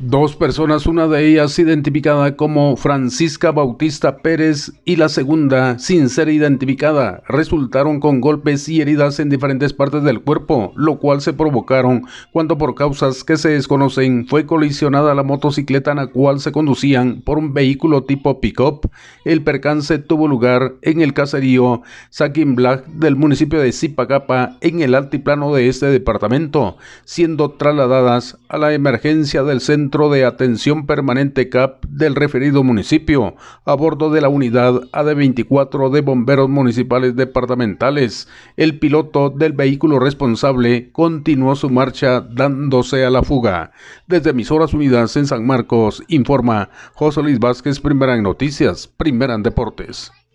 Dos personas, una de ellas identificada como Francisca Bautista Pérez y la segunda, sin ser identificada, resultaron con golpes y heridas en diferentes partes del cuerpo, lo cual se provocaron cuando por causas que se desconocen fue colisionada la motocicleta en la cual se conducían por un vehículo tipo pick-up. El percance tuvo lugar en el caserío Saquin Black del municipio de Zipacapa en el altiplano de este departamento, siendo trasladadas a la emergencia del centro Centro de Atención Permanente CAP del referido municipio, a bordo de la unidad AD24 de bomberos municipales departamentales. El piloto del vehículo responsable continuó su marcha dándose a la fuga. Desde Emisoras Unidas en San Marcos, informa José Luis Vázquez, primera en noticias, primera en deportes.